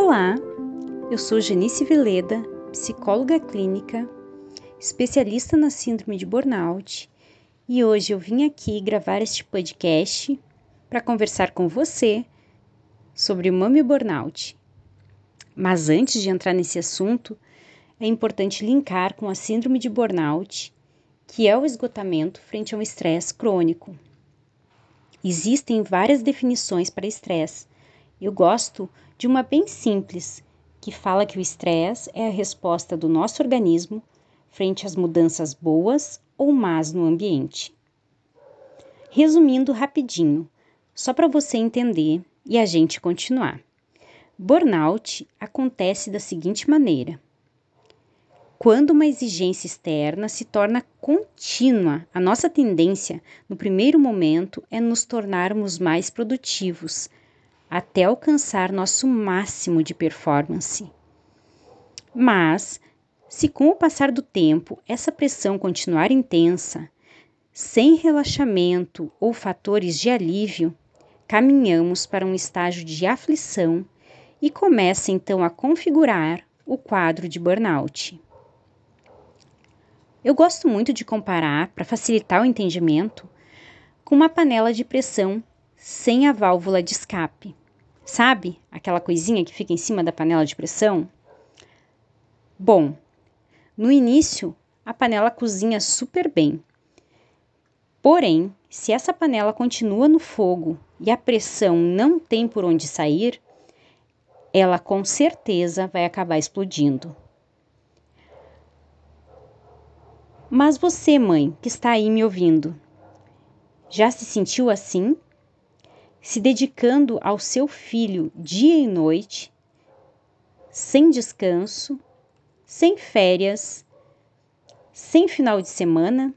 Olá, eu sou Janice Vileda, psicóloga clínica, especialista na síndrome de burnout, e hoje eu vim aqui gravar este podcast para conversar com você sobre o mami burnout. Mas antes de entrar nesse assunto, é importante linkar com a síndrome de burnout, que é o esgotamento frente a um estresse crônico. Existem várias definições para estresse. Eu gosto de uma bem simples, que fala que o estresse é a resposta do nosso organismo frente às mudanças boas ou más no ambiente. Resumindo rapidinho, só para você entender e a gente continuar. Burnout acontece da seguinte maneira: quando uma exigência externa se torna contínua, a nossa tendência, no primeiro momento, é nos tornarmos mais produtivos, até alcançar nosso máximo de performance. Mas, se com o passar do tempo essa pressão continuar intensa, sem relaxamento ou fatores de alívio, caminhamos para um estágio de aflição e começa então a configurar o quadro de burnout. Eu gosto muito de comparar, para facilitar o entendimento, com uma panela de pressão sem a válvula de escape. Sabe aquela coisinha que fica em cima da panela de pressão? Bom, no início a panela cozinha super bem. Porém, se essa panela continua no fogo e a pressão não tem por onde sair, ela com certeza vai acabar explodindo. Mas você, mãe, que está aí me ouvindo, já se sentiu assim? Se dedicando ao seu filho dia e noite, sem descanso, sem férias, sem final de semana,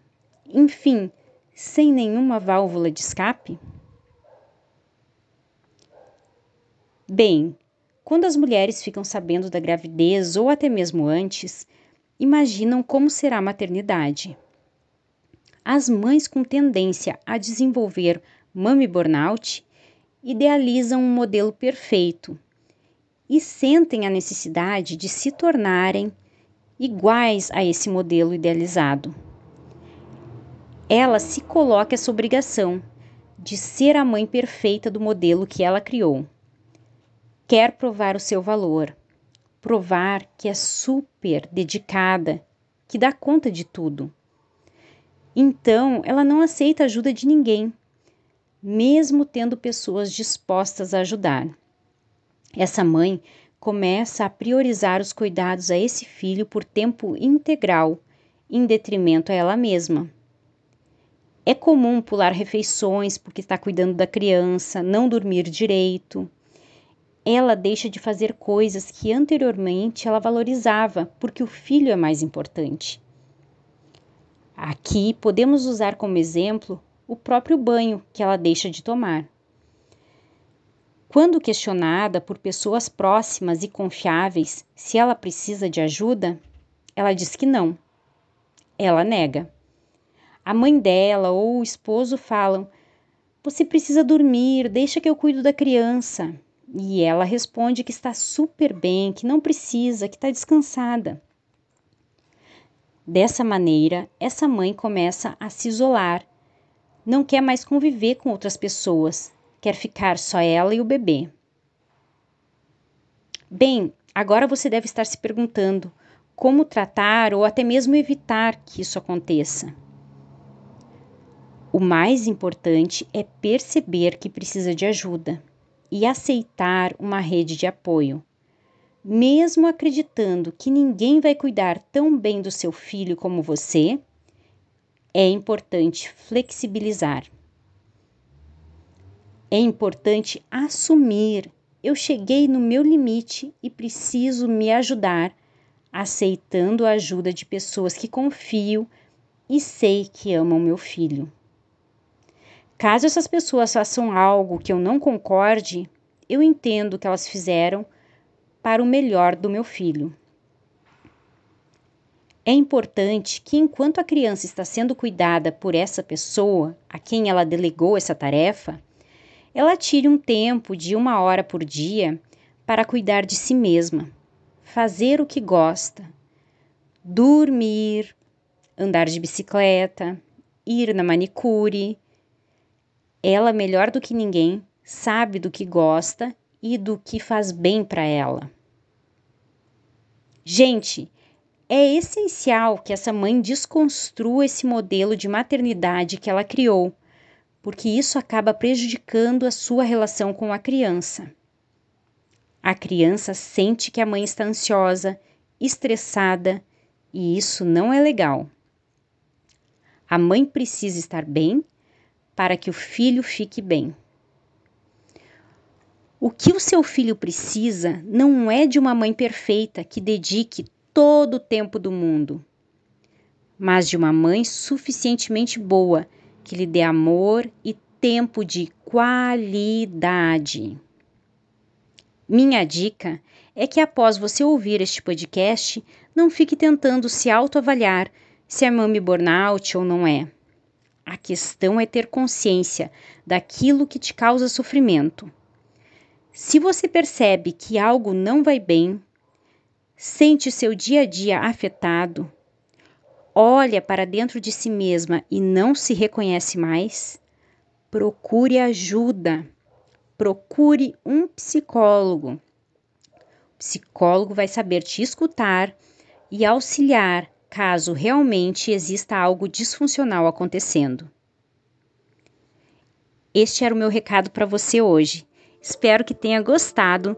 enfim, sem nenhuma válvula de escape? Bem, quando as mulheres ficam sabendo da gravidez ou até mesmo antes, imaginam como será a maternidade. As mães com tendência a desenvolver mami burnout idealizam um modelo perfeito e sentem a necessidade de se tornarem iguais a esse modelo idealizado. Ela se coloca essa obrigação de ser a mãe perfeita do modelo que ela criou. Quer provar o seu valor, provar que é super dedicada, que dá conta de tudo. Então, ela não aceita ajuda de ninguém mesmo tendo pessoas dispostas a ajudar. Essa mãe começa a priorizar os cuidados a esse filho por tempo integral, em detrimento a ela mesma. É comum pular refeições porque está cuidando da criança, não dormir direito. Ela deixa de fazer coisas que anteriormente ela valorizava porque o filho é mais importante. Aqui podemos usar como exemplo o próprio banho que ela deixa de tomar. Quando questionada por pessoas próximas e confiáveis se ela precisa de ajuda, ela diz que não. Ela nega. A mãe dela ou o esposo falam: Você precisa dormir, deixa que eu cuido da criança. E ela responde que está super bem, que não precisa, que está descansada. Dessa maneira, essa mãe começa a se isolar não quer mais conviver com outras pessoas, quer ficar só ela e o bebê. Bem, agora você deve estar se perguntando como tratar ou até mesmo evitar que isso aconteça. O mais importante é perceber que precisa de ajuda e aceitar uma rede de apoio. Mesmo acreditando que ninguém vai cuidar tão bem do seu filho como você, é importante flexibilizar. É importante assumir: eu cheguei no meu limite e preciso me ajudar, aceitando a ajuda de pessoas que confio e sei que amam meu filho. Caso essas pessoas façam algo que eu não concorde, eu entendo que elas fizeram para o melhor do meu filho. É importante que, enquanto a criança está sendo cuidada por essa pessoa a quem ela delegou essa tarefa, ela tire um tempo de uma hora por dia para cuidar de si mesma, fazer o que gosta, dormir, andar de bicicleta, ir na manicure. Ela, melhor do que ninguém, sabe do que gosta e do que faz bem para ela. Gente, é essencial que essa mãe desconstrua esse modelo de maternidade que ela criou, porque isso acaba prejudicando a sua relação com a criança. A criança sente que a mãe está ansiosa, estressada, e isso não é legal. A mãe precisa estar bem para que o filho fique bem. O que o seu filho precisa não é de uma mãe perfeita que dedique todo o tempo do mundo, mas de uma mãe suficientemente boa que lhe dê amor e tempo de qualidade. Minha dica é que após você ouvir este podcast, não fique tentando se autoavaliar se é mami burnout ou não é. A questão é ter consciência daquilo que te causa sofrimento. Se você percebe que algo não vai bem, sente seu dia a dia afetado, olha para dentro de si mesma e não se reconhece mais, procure ajuda procure um psicólogo. O psicólogo vai saber te escutar e auxiliar caso realmente exista algo disfuncional acontecendo. Este era o meu recado para você hoje. Espero que tenha gostado.